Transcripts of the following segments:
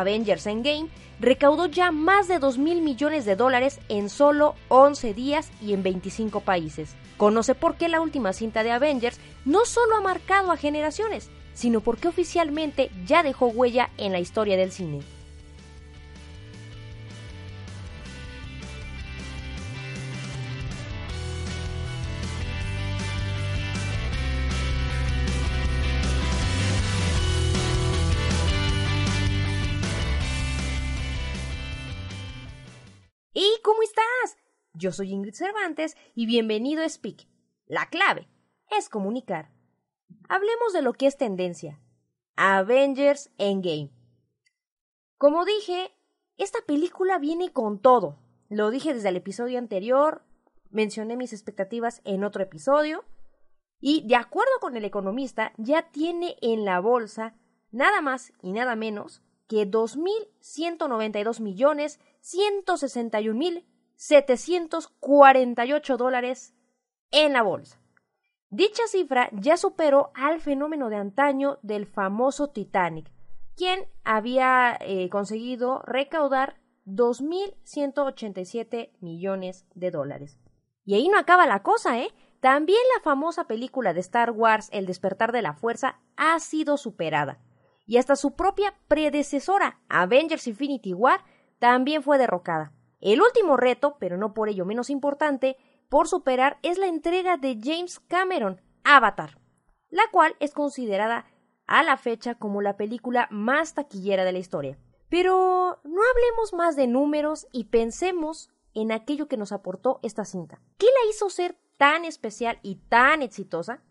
Avengers Endgame, recaudó ya más de 2 mil millones de dólares en solo 11 días y en 25 países. Conoce por qué la última cinta de Avengers no solo ha marcado a generaciones, sino porque oficialmente ya dejó huella en la historia del cine. Yo soy Ingrid Cervantes y bienvenido a Speak. La clave es comunicar. Hablemos de lo que es tendencia. Avengers Endgame. Como dije, esta película viene con todo. Lo dije desde el episodio anterior, mencioné mis expectativas en otro episodio, y de acuerdo con el economista, ya tiene en la bolsa nada más y nada menos que 2.192.161.000 748 dólares en la bolsa. Dicha cifra ya superó al fenómeno de antaño del famoso Titanic, quien había eh, conseguido recaudar 2.187 millones de dólares. Y ahí no acaba la cosa, ¿eh? También la famosa película de Star Wars El despertar de la fuerza ha sido superada. Y hasta su propia predecesora, Avengers Infinity War, también fue derrocada. El último reto, pero no por ello menos importante, por superar es la entrega de James Cameron, Avatar, la cual es considerada a la fecha como la película más taquillera de la historia. Pero no hablemos más de números y pensemos en aquello que nos aportó esta cinta. ¿Qué la hizo ser tan especial y tan exitosa?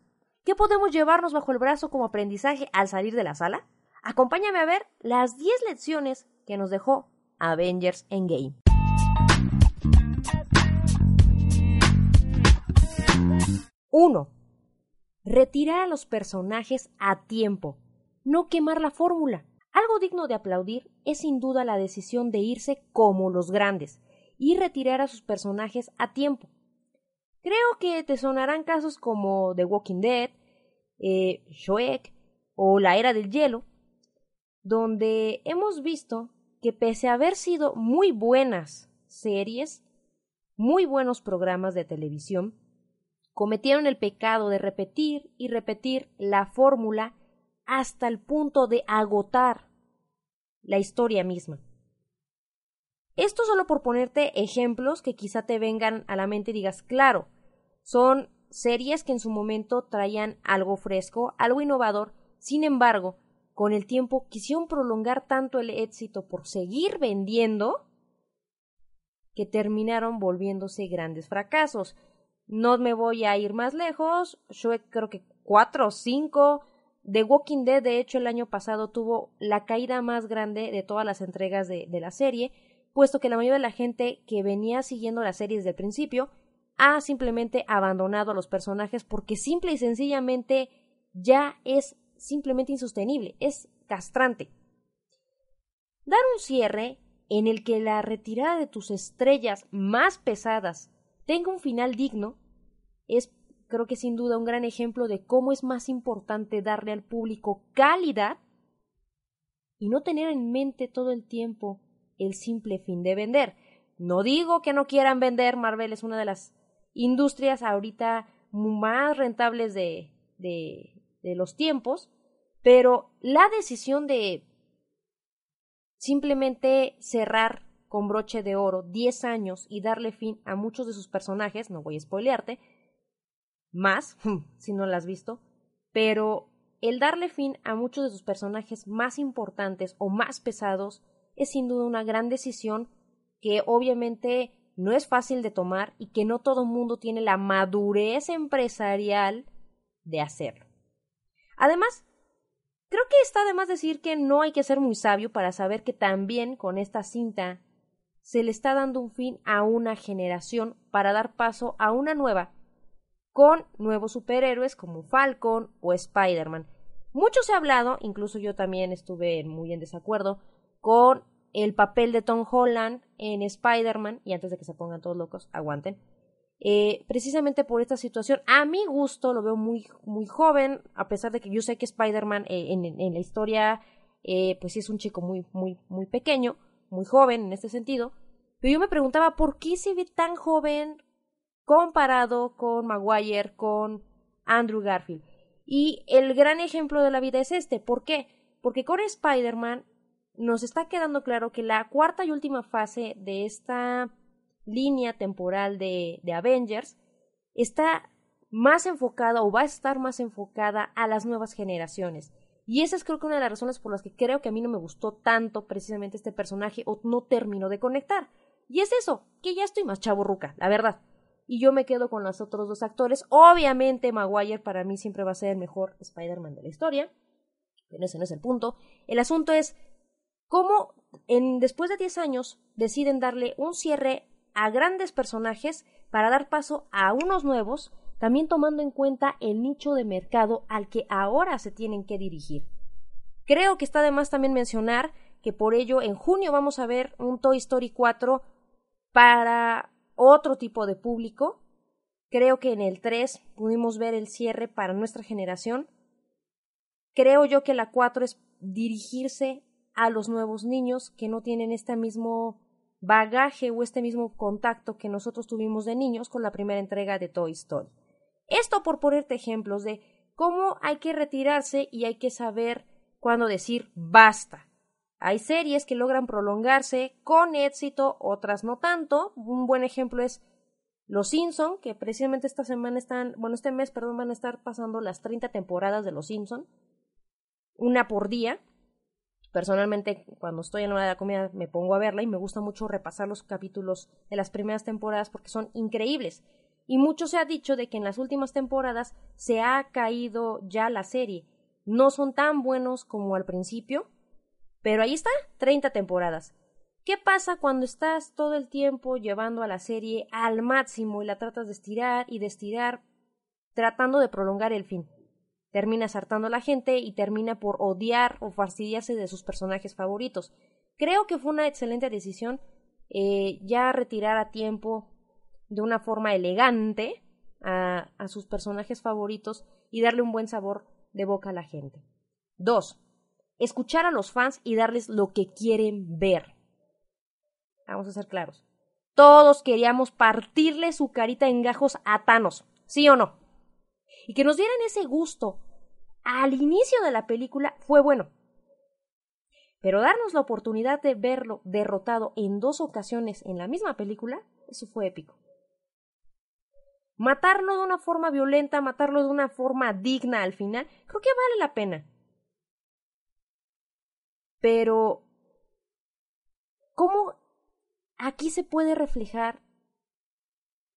¿Qué podemos llevarnos bajo el brazo como aprendizaje al salir de la sala? Acompáñame a ver las 10 lecciones que nos dejó Avengers Endgame. 1. Retirar a los personajes a tiempo, no quemar la fórmula. Algo digno de aplaudir es sin duda la decisión de irse como los grandes y retirar a sus personajes a tiempo. Creo que te sonarán casos como The Walking Dead, eh, o La Era del Hielo, donde hemos visto que pese a haber sido muy buenas series, muy buenos programas de televisión, cometieron el pecado de repetir y repetir la fórmula hasta el punto de agotar la historia misma. Esto solo por ponerte ejemplos que quizá te vengan a la mente y digas, claro, son series que en su momento traían algo fresco, algo innovador, sin embargo, con el tiempo quisieron prolongar tanto el éxito por seguir vendiendo que terminaron volviéndose grandes fracasos. No me voy a ir más lejos, yo creo que cuatro o cinco. The Walking Dead, de hecho, el año pasado tuvo la caída más grande de todas las entregas de, de la serie, puesto que la mayoría de la gente que venía siguiendo la serie desde el principio ha simplemente abandonado a los personajes porque simple y sencillamente ya es simplemente insostenible, es castrante. Dar un cierre en el que la retirada de tus estrellas más pesadas tenga un final digno es creo que sin duda un gran ejemplo de cómo es más importante darle al público calidad y no tener en mente todo el tiempo el simple fin de vender. No digo que no quieran vender, Marvel es una de las industrias ahorita más rentables de, de, los tiempos, pero la decisión de simplemente cerrar con broche de oro 10 años y darle fin a muchos de sus personajes, no voy a spoilearte, más, si no la has visto, pero el darle fin a muchos de sus personajes más importantes o más pesados es sin duda una gran decisión que obviamente no es fácil de tomar y que no todo mundo tiene la madurez empresarial de hacerlo. Además, creo que está de más decir que no hay que ser muy sabio para saber que también con esta cinta se le está dando un fin a una generación para dar paso a una nueva con nuevos superhéroes como Falcon o Spider-Man. Mucho se ha hablado, incluso yo también estuve muy en desacuerdo, con el papel de Tom Holland en Spider-Man, y antes de que se pongan todos locos, aguanten, eh, precisamente por esta situación. A mi gusto lo veo muy, muy joven, a pesar de que yo sé que Spider-Man eh, en, la historia eh, pues sí es un chico muy, muy, muy pequeño, muy joven en este sentido, pero yo me preguntaba por qué se ve tan joven comparado con Maguire, con Andrew Garfield. Y el gran ejemplo de la vida es este. ¿Por qué? Porque con Spider-Man nos está quedando claro que la cuarta y última fase de esta línea temporal de, Avengers está más enfocada o va a estar más enfocada a las nuevas generaciones. Y esa es creo que una de las razones por las que creo que a mí no me gustó tanto precisamente este personaje o no terminó de conectar. Y es eso, que ya estoy más chaburruca, la verdad. Y yo me quedo con los otros dos actores. Obviamente Maguire para mí siempre va a ser el mejor Spider-Man de la historia. Pero ese no es el punto. El asunto es cómo en, después de 10 años deciden darle un cierre a grandes personajes para dar paso a unos nuevos también tomando en cuenta el nicho de mercado al que ahora se tienen que dirigir. Creo que está de más también mencionar que por ello en junio vamos a ver un Toy Story 4 para otro tipo de público. Creo que en el 3 pudimos ver el cierre para nuestra generación. Creo yo que la 4 es dirigirse a los nuevos niños que no tienen este mismo bagaje o este mismo contacto que nosotros tuvimos de niños con la primera entrega de Toy Story. Esto por ponerte ejemplos de cómo hay que retirarse y hay que saber cuándo decir basta. Hay series que logran prolongarse con éxito, otras no tanto. Un buen ejemplo es Los Simpson, que precisamente esta semana están, bueno, este mes, perdón, van a estar pasando las 30 temporadas de Los Simpson, una por día. Personalmente, cuando estoy en hora de la comida, me pongo a verla y me gusta mucho repasar los capítulos de las primeras temporadas porque son increíbles. Y mucho se ha dicho de que en las últimas temporadas se ha caído ya la serie. No son tan buenos como al principio, pero ahí está, 30 temporadas. ¿Qué pasa cuando estás todo el tiempo llevando a la serie al máximo y la tratas de estirar y de estirar, tratando de prolongar el fin? Termina hartando a la gente y termina por odiar o fastidiarse de sus personajes favoritos. Creo que fue una excelente decisión eh, ya retirar a tiempo de una forma elegante a, a sus personajes favoritos y darle un buen sabor de boca a la gente. Dos, escuchar a los fans y darles lo que quieren ver. Vamos a ser claros. Todos queríamos partirle su carita en gajos a Thanos, ¿sí o no? Y que nos dieran ese gusto al inicio de la película fue bueno. Pero darnos la oportunidad de verlo derrotado en dos ocasiones en la misma película, eso fue épico. Matarlo de una forma violenta, matarlo de una forma digna al final, creo que vale la pena. Pero, ¿cómo aquí se puede reflejar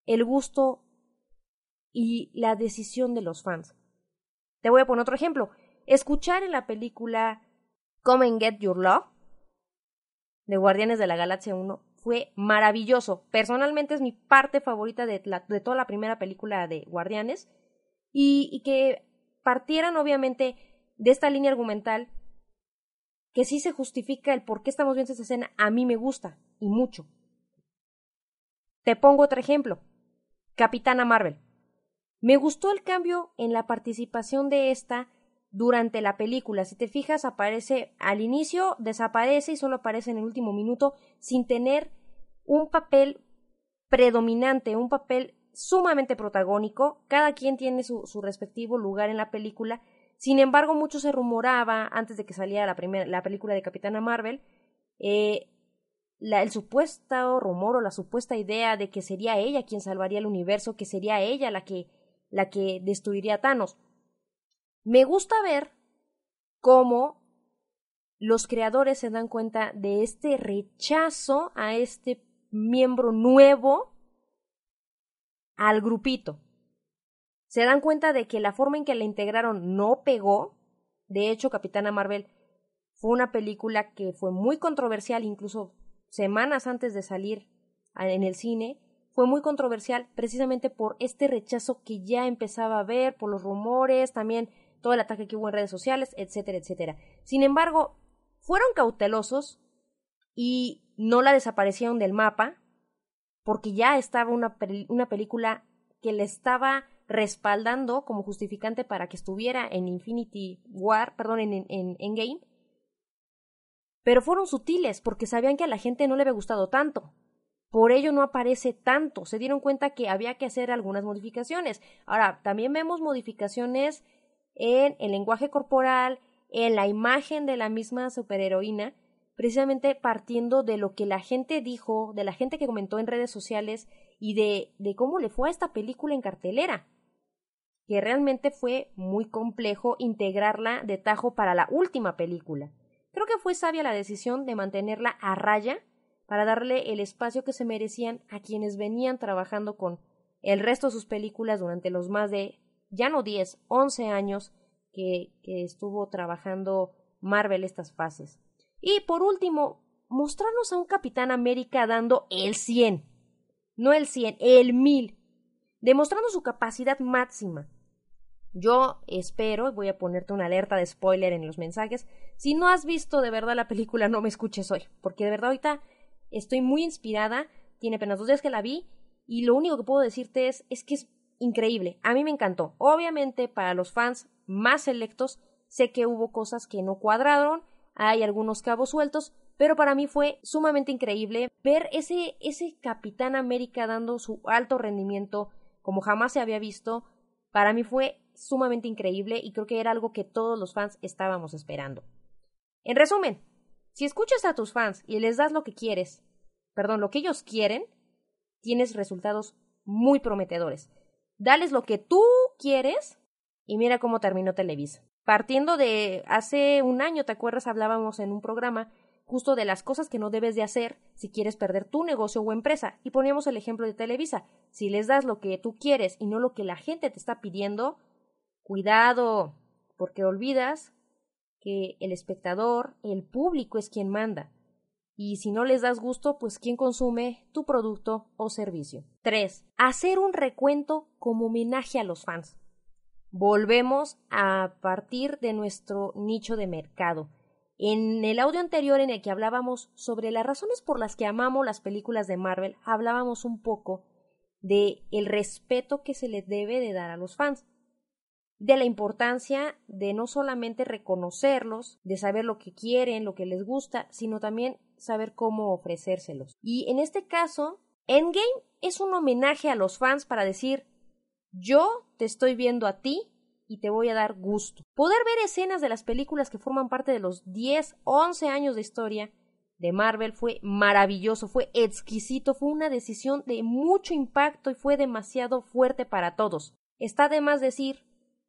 el gusto y la decisión de los fans? Te voy a poner otro ejemplo. Escuchar en la película Come and Get Your Love de Guardianes de la Galaxia 1 fue maravilloso. Personalmente es mi parte favorita de, toda la primera película de Guardianes. Y, que partieran obviamente de esta línea argumental que sí se justifica el por qué estamos viendo esta escena, a mí me gusta y mucho. Te pongo otro ejemplo. Capitana Marvel. Me gustó el cambio en la participación de esta durante la película. Si te fijas, aparece al inicio, desaparece y solo aparece en el último minuto sin tener un papel predominante, un papel sumamente protagónico. Cada quien tiene su, su respectivo lugar en la película. Sin embargo, mucho se rumoraba antes de que saliera la, primera, la película de Capitana Marvel. Eh, el supuesto rumor o la supuesta idea de que sería ella quien salvaría el universo, que sería ella la que, la que destruiría a Thanos. Me gusta ver cómo los creadores se dan cuenta de este rechazo a este miembro nuevo al grupito. Se dan cuenta de que la forma en que la integraron no pegó. De hecho, Capitana Marvel fue una película que fue muy controversial, incluso semanas antes de salir en el cine. Fue muy controversial precisamente por este rechazo que ya empezaba a ver, por los rumores, también todo el ataque que hubo en redes sociales, etcétera, etcétera. Sin embargo, fueron cautelosos y no la desaparecieron del mapa porque ya estaba una, una película que le estaba respaldando como justificante para que estuviera en Infinity War, perdón, en, en, en Game. pero fueron sutiles porque sabían que a la gente no le había gustado tanto. Por ello no aparece tanto. Se dieron cuenta que había que hacer algunas modificaciones. Ahora, también vemos modificaciones en el lenguaje corporal, en la imagen de la misma superheroína, precisamente partiendo de lo que la gente dijo, de la gente que comentó en redes sociales y de, de cómo le fue a esta película en cartelera, que realmente fue muy complejo integrarla de tajo para la última película. Creo que fue sabia la decisión de mantenerla a raya para darle el espacio que se merecían a quienes venían trabajando con el resto de sus películas durante los más de, ya no 10, 11 años que, que estuvo trabajando Marvel estas fases. Y por último, mostrarnos a un Capitán América dando el 100, no el 100, el 1000, demostrando su capacidad máxima. Yo espero, voy a ponerte una alerta de spoiler en los mensajes, si no has visto de verdad la película no me escuches hoy, porque de verdad ahorita estoy muy inspirada, tiene apenas dos días que la vi y lo único que puedo decirte es, es que es increíble, a mí me encantó. Obviamente para los fans más selectos sé que hubo cosas que no cuadraron, hay algunos cabos sueltos, pero para mí fue sumamente increíble ver ese, ese Capitán América dando su alto rendimiento como jamás se había visto. Para mí fue sumamente increíble y creo que era algo que todos los fans estábamos esperando. En resumen, si escuchas a tus fans y les das lo que quieres, perdón, lo que ellos quieren, tienes resultados muy prometedores. Dales lo que tú quieres y mira cómo terminó Televisa. Partiendo de hace un año, ¿te acuerdas? Hablábamos en un programa justo de las cosas que no debes de hacer si quieres perder tu negocio o empresa. Y poníamos el ejemplo de Televisa. Si les das lo que tú quieres y no lo que la gente te está pidiendo, cuidado, porque olvidas que el espectador, el público es quien manda. Y si no les das gusto, pues quién consume tu producto o servicio. 3. Hacer un recuento como homenaje a los fans. Volvemos a partir de nuestro nicho de mercado. En el audio anterior en el que hablábamos sobre las razones por las que amamos las películas de Marvel, hablábamos un poco de el respeto que se le debe de dar a los fans, de la importancia de no solamente reconocerlos, de saber lo que quieren, lo que les gusta, sino también saber cómo ofrecérselos. Y en este caso, Endgame es un homenaje a los fans para decir yo te estoy viendo a ti y te voy a dar gusto. Poder ver escenas de las películas que forman parte de los 10, 11 años de historia de Marvel fue maravilloso, fue exquisito, fue una decisión de mucho impacto y fue demasiado fuerte para todos. Está de más decir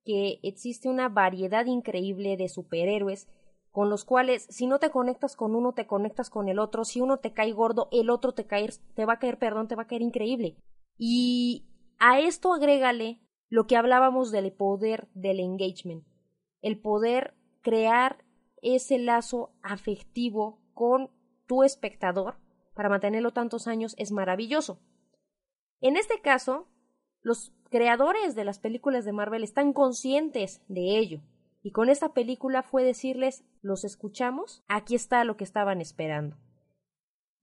que existe una variedad increíble de superhéroes con los cuales si no te conectas con uno te conectas con el otro, si uno te cae gordo, el otro te, cae, te va a caer, perdón, te va a caer increíble. Y a esto agrégale lo que hablábamos del poder del engagement, el poder crear ese lazo afectivo con tu espectador para mantenerlo tantos años es maravilloso. En este caso, los creadores de las películas de Marvel están conscientes de ello. Y con esta película fue decirles, los escuchamos, aquí está lo que estaban esperando.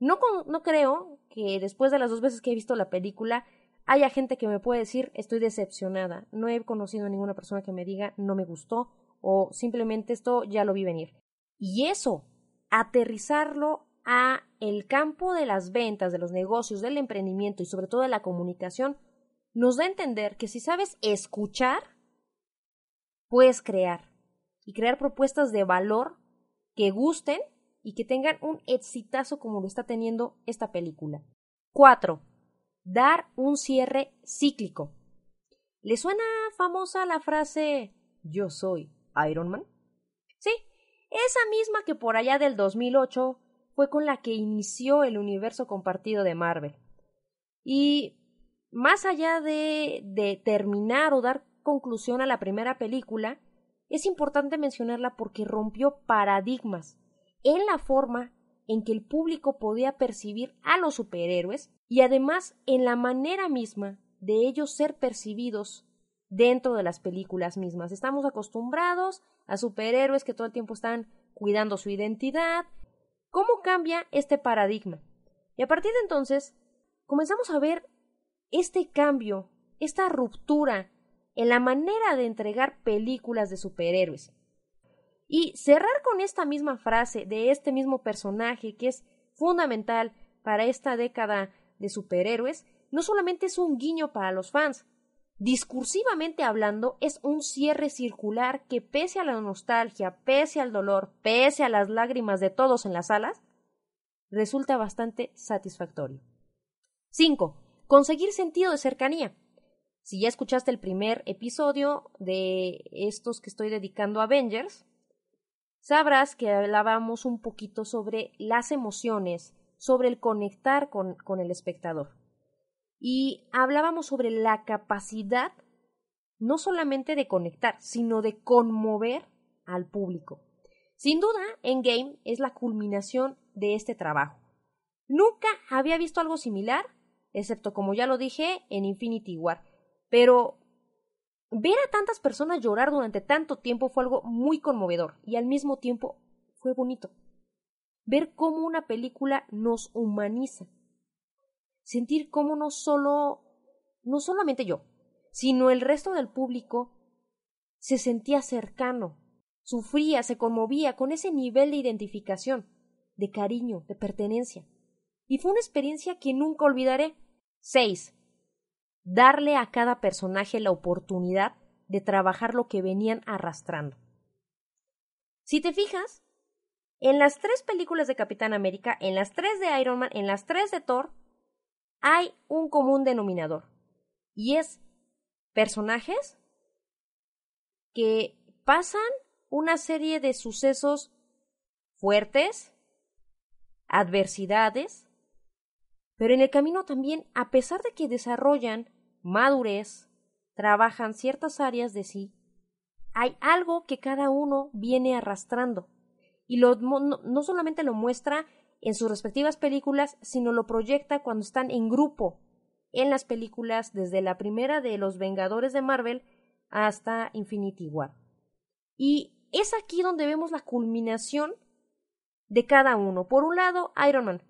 No, no creo que después de las dos veces que he visto la película haya gente que me puede decir estoy decepcionada, no he conocido a ninguna persona que me diga no me gustó o simplemente esto ya lo vi venir. Y eso, aterrizarlo a el campo de las ventas, de los negocios, del emprendimiento y sobre todo de la comunicación, nos da a entender que si sabes escuchar, puedes crear y crear propuestas de valor que gusten y que tengan un exitazo como lo está teniendo esta película. 4 dar un cierre cíclico. ¿Le suena famosa la frase yo soy Iron Man? Sí, esa misma que por allá del 2008 fue con la que inició el universo compartido de Marvel. Y más allá de, de terminar o dar conclusión a la primera película, es importante mencionarla porque rompió paradigmas en la forma en que el público podía percibir a los superhéroes y además en la manera misma de ellos ser percibidos dentro de las películas mismas. Estamos acostumbrados a superhéroes que todo el tiempo están cuidando su identidad. ¿Cómo cambia este paradigma? Y a partir de entonces comenzamos a ver este cambio, esta ruptura en la manera de entregar películas de superhéroes. Y cerrar con esta misma frase de este mismo personaje que es fundamental para esta década de superhéroes, no solamente es un guiño para los fans, discursivamente hablando, es un cierre circular que pese a la nostalgia, pese al dolor, pese a las lágrimas de todos en las salas, resulta bastante satisfactorio. 5. Conseguir sentido de cercanía. Si ya escuchaste el primer episodio de estos que estoy dedicando a Avengers, sabrás que hablábamos un poquito sobre las emociones, sobre el conectar con, con el espectador. Y hablábamos sobre la capacidad no solamente de conectar, sino de conmover al público. Sin duda, Endgame es la culminación de este trabajo. Nunca había visto algo similar, excepto como ya lo dije, en Infinity War. Pero ver a tantas personas llorar durante tanto tiempo fue algo muy conmovedor y al mismo tiempo fue bonito. Ver cómo una película nos humaniza. Sentir cómo no solo, no solamente yo, sino el resto del público se sentía cercano, sufría, se conmovía con ese nivel de identificación de cariño, de pertenencia. Y fue una experiencia que nunca olvidaré. 6. Darle a cada personaje la oportunidad de trabajar lo que venían arrastrando. Si te fijas, en las tres películas de Capitán América, en las tres de Iron Man, en las tres de Thor, hay un común denominador. Y es personajes que pasan una serie de sucesos fuertes, adversidades, pero en el camino también, a pesar de que desarrollan madurez, trabajan ciertas áreas de sí, hay algo que cada uno viene arrastrando y lo, no, no solamente lo muestra en sus respectivas películas, sino lo proyecta cuando están en grupo en las películas desde la primera de los Vengadores de Marvel hasta Infinity War. Y es aquí donde vemos la culminación de cada uno. Por un lado, Iron Man,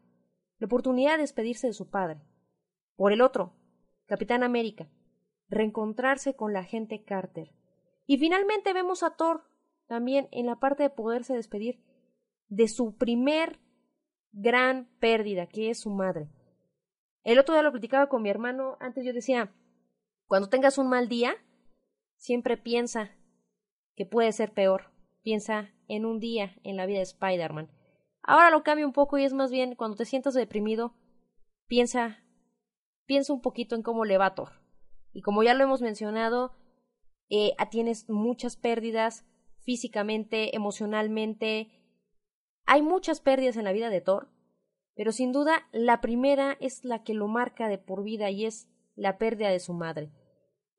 la oportunidad de despedirse de su padre. Por el otro, Capitán América, reencontrarse con la gente Carter. Y finalmente vemos a Thor, también en la parte de poderse despedir de su primer gran pérdida, que es su madre. El otro día lo platicaba con mi hermano, antes yo decía, cuando tengas un mal día, siempre piensa que puede ser peor. Piensa en un día en la vida de Spider-Man. Ahora lo cambio un poco y es más bien cuando te sientas deprimido, piensa, piensa un poquito en cómo le va a Thor. Y como ya lo hemos mencionado, eh, tienes muchas pérdidas físicamente, emocionalmente. Hay muchas pérdidas en la vida de Thor, pero sin duda la primera es la que lo marca de por vida y es la pérdida de su madre.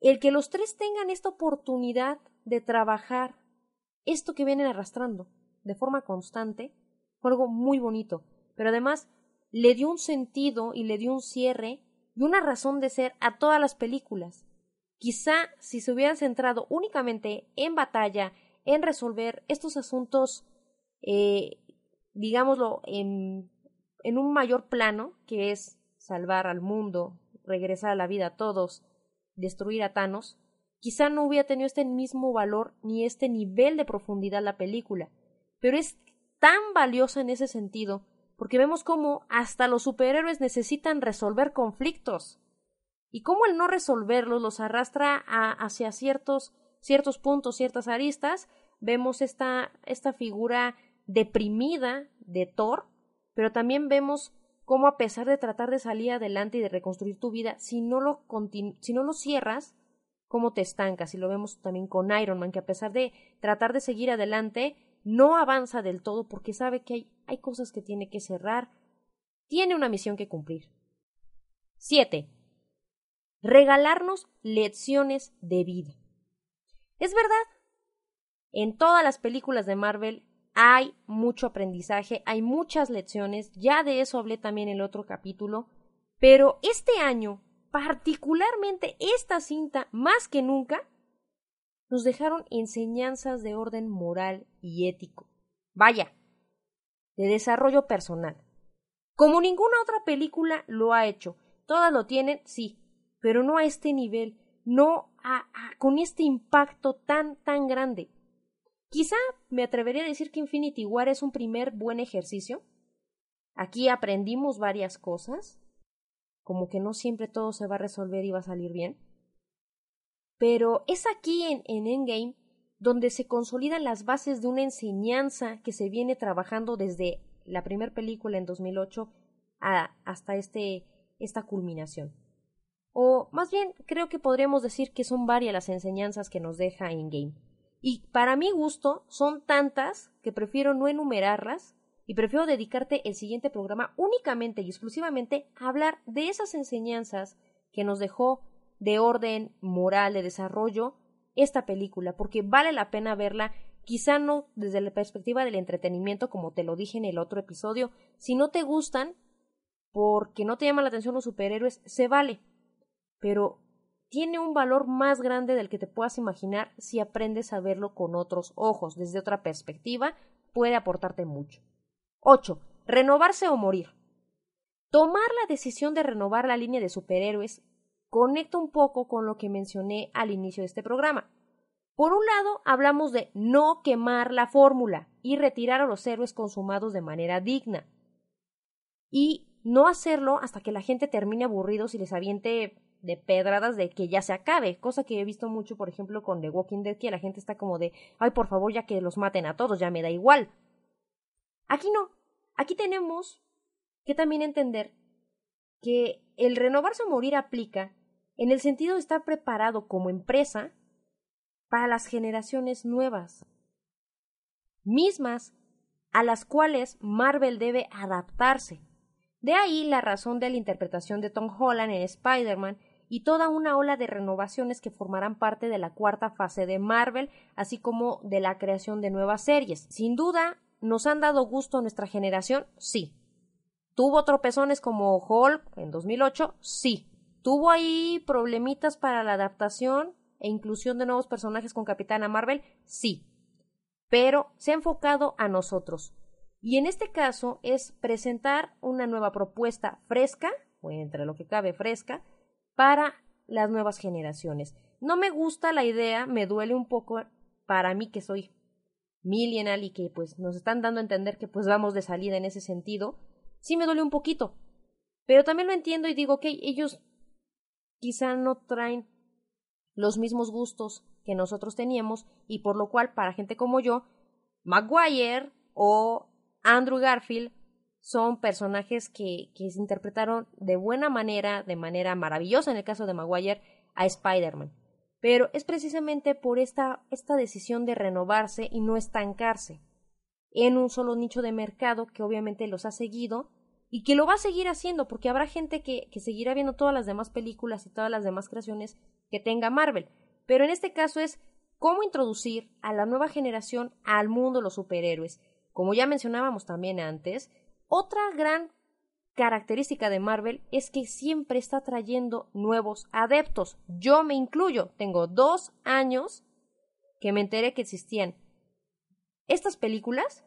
El que los tres tengan esta oportunidad de trabajar esto que vienen arrastrando de forma constante fue algo muy bonito, pero además le dio un sentido y le dio un cierre y una razón de ser a todas las películas. Quizá si se hubieran centrado únicamente en batalla, en resolver estos asuntos, eh, digámoslo, en, en un mayor plano, que es salvar al mundo, regresar a la vida a todos, destruir a Thanos, quizá no hubiera tenido este mismo valor ni este nivel de profundidad la película. Pero es tan valiosa en ese sentido, porque vemos cómo hasta los superhéroes necesitan resolver conflictos y cómo el no resolverlos los arrastra hacia ciertos, ciertos puntos, ciertas aristas. Vemos esta, esta figura deprimida de Thor, pero también vemos cómo a pesar de tratar de salir adelante y de reconstruir tu vida, si no lo, si no lo cierras, cómo te estancas. Y lo vemos también con Iron Man, que a pesar de tratar de seguir adelante, no avanza del todo porque sabe que hay, hay cosas que tiene que cerrar, tiene una misión que cumplir. 7. Regalarnos lecciones de vida. Es verdad, en todas las películas de Marvel hay mucho aprendizaje, hay muchas lecciones, ya de eso hablé también en el otro capítulo, pero este año, particularmente esta cinta, más que nunca, nos dejaron enseñanzas de orden moral y ético. Vaya, de desarrollo personal. Como ninguna otra película lo ha hecho. Todas lo tienen, sí, pero no a este nivel, no a, con este impacto tan, tan grande. Quizá me atrevería a decir que Infinity War es un primer buen ejercicio. Aquí aprendimos varias cosas, como que no siempre todo se va a resolver y va a salir bien. Pero es aquí en, en Endgame donde se consolidan las bases de una enseñanza que se viene trabajando desde la primera película en 2008 a, hasta este, esta culminación. O más bien, creo que podríamos decir que son varias las enseñanzas que nos deja Endgame. Y para mi gusto son tantas que prefiero no enumerarlas y prefiero dedicarte el siguiente programa únicamente y exclusivamente a hablar de esas enseñanzas que nos dejó de orden moral, de desarrollo, esta película, porque vale la pena verla, quizá no desde la perspectiva del entretenimiento, como te lo dije en el otro episodio, si no te gustan, porque no te llaman la atención los superhéroes, se vale, pero tiene un valor más grande del que te puedas imaginar si aprendes a verlo con otros ojos, desde otra perspectiva, puede aportarte mucho. 8. Renovarse o morir. Tomar la decisión de renovar la línea de superhéroes conecta un poco con lo que mencioné al inicio de este programa. Por un lado, hablamos de no quemar la fórmula y retirar a los héroes consumados de manera digna. Y no hacerlo hasta que la gente termine aburridos y les aviente de pedradas de que ya se acabe, cosa que he visto mucho, por ejemplo, con The Walking Dead, que la gente está como de, ay, por favor, ya que los maten a todos, ya me da igual. Aquí no, aquí tenemos que también entender que el renovarse o morir aplica en el sentido de estar preparado como empresa para las generaciones nuevas, mismas a las cuales Marvel debe adaptarse. De ahí la razón de la interpretación de Tom Holland en Spider-Man y toda una ola de renovaciones que formarán parte de la cuarta fase de Marvel, así como de la creación de nuevas series. Sin duda, ¿nos han dado gusto nuestra generación? Sí. ¿Tuvo tropezones como Hulk en 2008? Sí. ¿Tuvo ahí problemitas para la adaptación e inclusión de nuevos personajes con Capitana Marvel? Sí. Pero se ha enfocado a nosotros. Y en este caso es presentar una nueva propuesta fresca, o entre lo que cabe fresca, para las nuevas generaciones. No me gusta la idea, me duele un poco para mí que soy millennial y que pues nos están dando a entender que pues vamos de salida en ese sentido, sí me duele un poquito. Pero también lo entiendo y digo, ok, ellos quizá no traen los mismos gustos que nosotros teníamos y por lo cual para gente como yo, Maguire o Andrew Garfield son personajes que, que se interpretaron de buena manera, de manera maravillosa en el caso de Maguire, a Spider-Man. Pero es precisamente por esta, esta decisión de renovarse y no estancarse en un solo nicho de mercado que obviamente los ha seguido y que lo va a seguir haciendo porque habrá gente que, que seguirá viendo todas las demás películas y todas las demás creaciones que tenga Marvel. Pero en este caso es cómo introducir a la nueva generación al mundo de los superhéroes. Como ya mencionábamos también antes, otra gran característica de Marvel es que siempre está trayendo nuevos adeptos. Yo me incluyo. Tengo dos años que me enteré que existían estas películas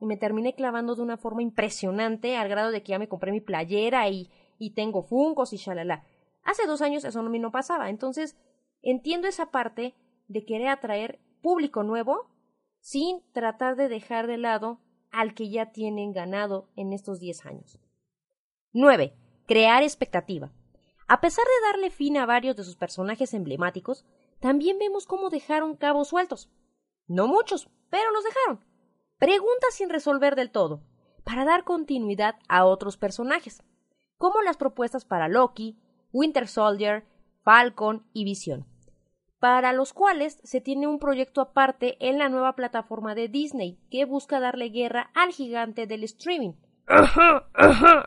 y me terminé clavando de una forma impresionante al grado de que ya me compré mi playera y, y tengo funcos y shalala. Hace dos años eso no, no pasaba. Entonces entiendo esa parte de querer atraer público nuevo sin tratar de dejar de lado al que ya tienen ganado en estos 10 años. 9. Crear expectativa. A pesar de darle fin a varios de sus personajes emblemáticos, también vemos cómo dejaron cabos sueltos. No muchos, pero los dejaron. Preguntas sin resolver del todo, para dar continuidad a otros personajes, como las propuestas para Loki, Winter Soldier, Falcon y Visión para los cuales se tiene un proyecto aparte en la nueva plataforma de Disney que busca darle guerra al gigante del streaming,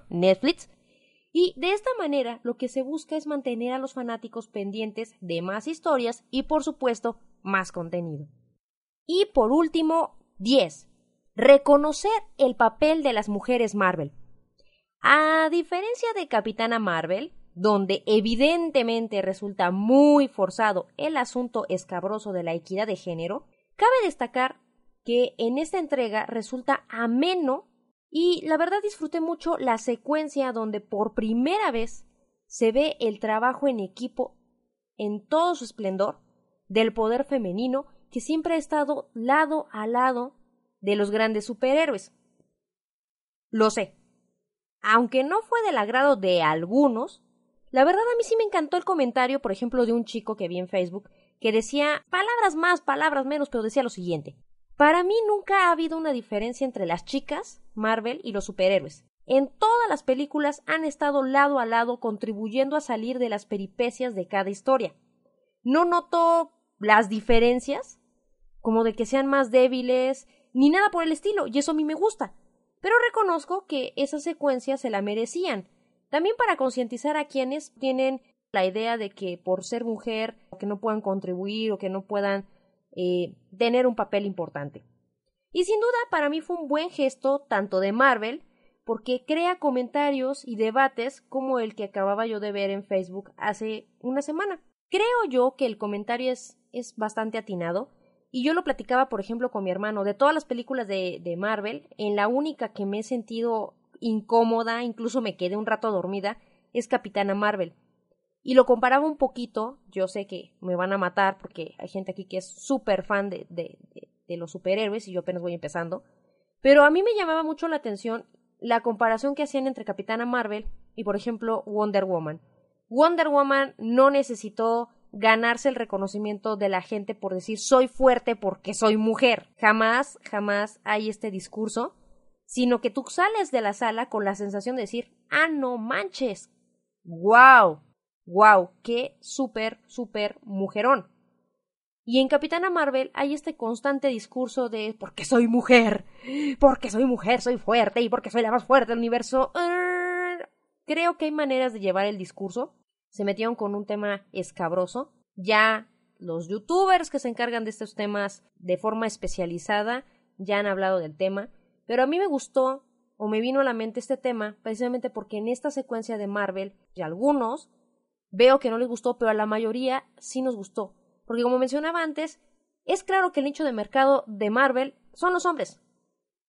Netflix, y de esta manera lo que se busca es mantener a los fanáticos pendientes de más historias y por supuesto más contenido. Y por último, 10. Reconocer el papel de las mujeres Marvel. A diferencia de Capitana Marvel, donde evidentemente resulta muy forzado el asunto escabroso de la equidad de género, cabe destacar que en esta entrega resulta ameno y la verdad disfruté mucho la secuencia donde por primera vez se ve el trabajo en equipo en todo su esplendor del poder femenino que siempre ha estado lado a lado de los grandes superhéroes. Lo sé. Aunque no fue del agrado de algunos, la verdad a mí sí me encantó el comentario, por ejemplo, de un chico que vi en Facebook, que decía palabras más, palabras menos, pero decía lo siguiente. Para mí nunca ha habido una diferencia entre las chicas, Marvel y los superhéroes. En todas las películas han estado lado a lado contribuyendo a salir de las peripecias de cada historia. No noto las diferencias, como de que sean más débiles, ni nada por el estilo, y eso a mí me gusta. Pero reconozco que esa secuencia se la merecían, también para concientizar a quienes tienen la idea de que por ser mujer, que no puedan contribuir o que no puedan eh, tener un papel importante. Y sin duda para mí fue un buen gesto tanto de Marvel, porque crea comentarios y debates como el que acababa yo de ver en Facebook hace una semana. Creo yo que el comentario es, es bastante atinado, y yo lo platicaba, por ejemplo, con mi hermano, de todas las películas de, de Marvel, en la única que me he sentido incómoda, incluso me quedé un rato dormida, es Capitana Marvel. Y lo comparaba un poquito, yo sé que me van a matar porque hay gente aquí que es súper fan de, de, de, los superhéroes y yo apenas voy empezando, pero a mí me llamaba mucho la atención la comparación que hacían entre Capitana Marvel y, por ejemplo, Wonder Woman. Wonder Woman no necesitó ganarse el reconocimiento de la gente por decir soy fuerte porque soy mujer. Jamás, jamás hay este discurso, sino que tú sales de la sala con la sensación de decir, ah, no manches, wow, wow, qué súper, súper mujerón. Y en Capitana Marvel hay este constante discurso de porque soy mujer, porque soy mujer, soy fuerte y porque soy la más fuerte del universo. Creo que hay maneras de llevar el discurso. Se metieron con un tema escabroso. Ya los youtubers que se encargan de estos temas de forma especializada ya han hablado del tema. Pero a mí me gustó o me vino a la mente este tema precisamente porque en esta secuencia de Marvel, y algunos veo que no les gustó, pero a la mayoría sí nos gustó. Porque como mencionaba antes, es claro que el nicho de mercado de Marvel son los hombres.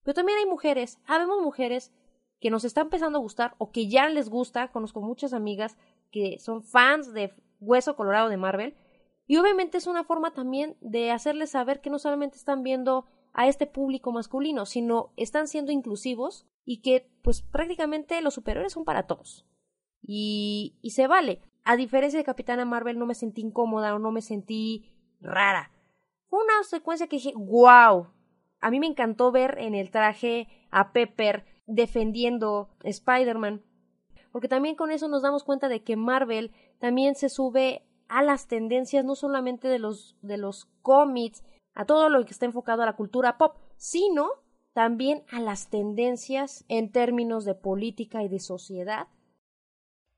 Pero también hay mujeres, habemos mujeres que nos está empezando a gustar o que ya les gusta, conozco muchas amigas que son fans de Hueso Colorado de Marvel, y obviamente es una forma también de hacerles saber que no solamente están viendo a este público masculino, sino están siendo inclusivos y que pues prácticamente los superiores son para todos. Y, y se vale a diferencia de Capitana Marvel, no me sentí incómoda o no me sentí rara. Fue una secuencia que dije, wow. A mí me encantó ver en el traje a Pepper defendiendo Spider-Man. Porque también con eso nos damos cuenta de que Marvel también se sube a las tendencias no solamente de los, de los cómics, a todo lo que está enfocado a la cultura pop, sino también a las tendencias en términos de política y de sociedad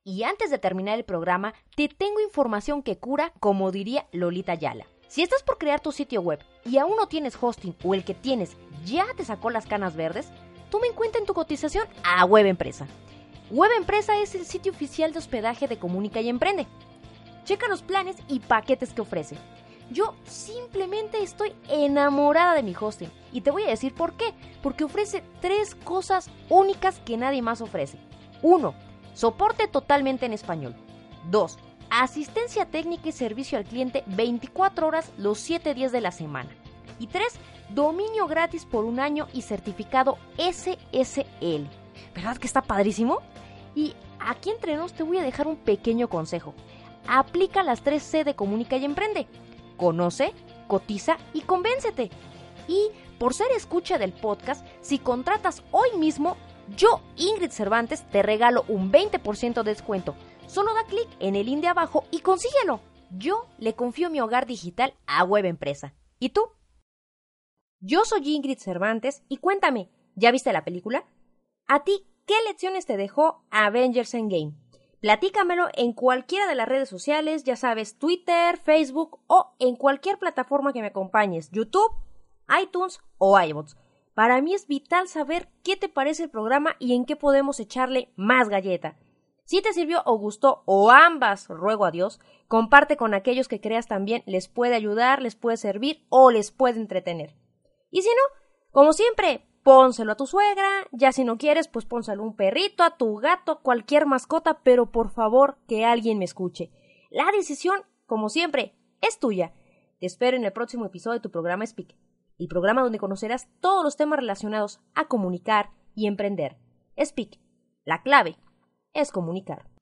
y antes de terminar el programa, te tengo información que cura, como diría Lolita Yala. Si estás por crear tu sitio web y aún no tienes hosting o el que tienes ya te sacó las canas verdes, toma en cuenta en tu cotización a Web Empresa. Web Empresa es el sitio oficial de hospedaje de Comunica y Emprende. Checa los planes y paquetes que ofrece. Yo simplemente estoy enamorada de mi hosting y te voy a decir por qué. Porque ofrece tres cosas únicas que nadie más ofrece. Uno, Soporte totalmente en español. 2. Asistencia técnica y servicio al cliente 24 horas los 7 días de la semana. Y 3. Dominio gratis por un año y certificado SSL. ¿Verdad que está padrísimo? Y aquí entre nos te voy a dejar un pequeño consejo. Aplica las 3C de Comunica y Emprende. Conoce, cotiza y convéncete. Y por ser escucha del podcast, si contratas hoy mismo, yo, Ingrid Cervantes, te regalo un 20% de descuento. Solo da clic en el link de abajo y consíguelo. Yo le confío mi hogar digital a Web Empresa. ¿Y tú? Yo soy Ingrid Cervantes y cuéntame, ¿ya viste la película? ¿A ti qué lecciones te dejó Avengers Endgame? Platícamelo en cualquiera de las redes sociales, ya sabes, Twitter, Facebook o en cualquier plataforma que me acompañes, YouTube, iTunes o iBots. Para mí es vital saber qué te parece el programa y en qué podemos echarle más galleta. Si te sirvió o gustó o ambas, ruego a Dios, comparte con aquellos que creas también les puede ayudar, les puede servir o les puede entretener. Y si no, como siempre, pónselo a tu suegra, ya si no quieres, pues pónselo a un perrito, a tu gato, cualquier mascota, pero por favor que alguien me escuche. La decisión, como siempre, es tuya. Te espero en el próximo episodio de tu programa Speak, el programa donde conocerás todos los temas relacionados a comunicar y emprender. Speak, la clave es comunicar.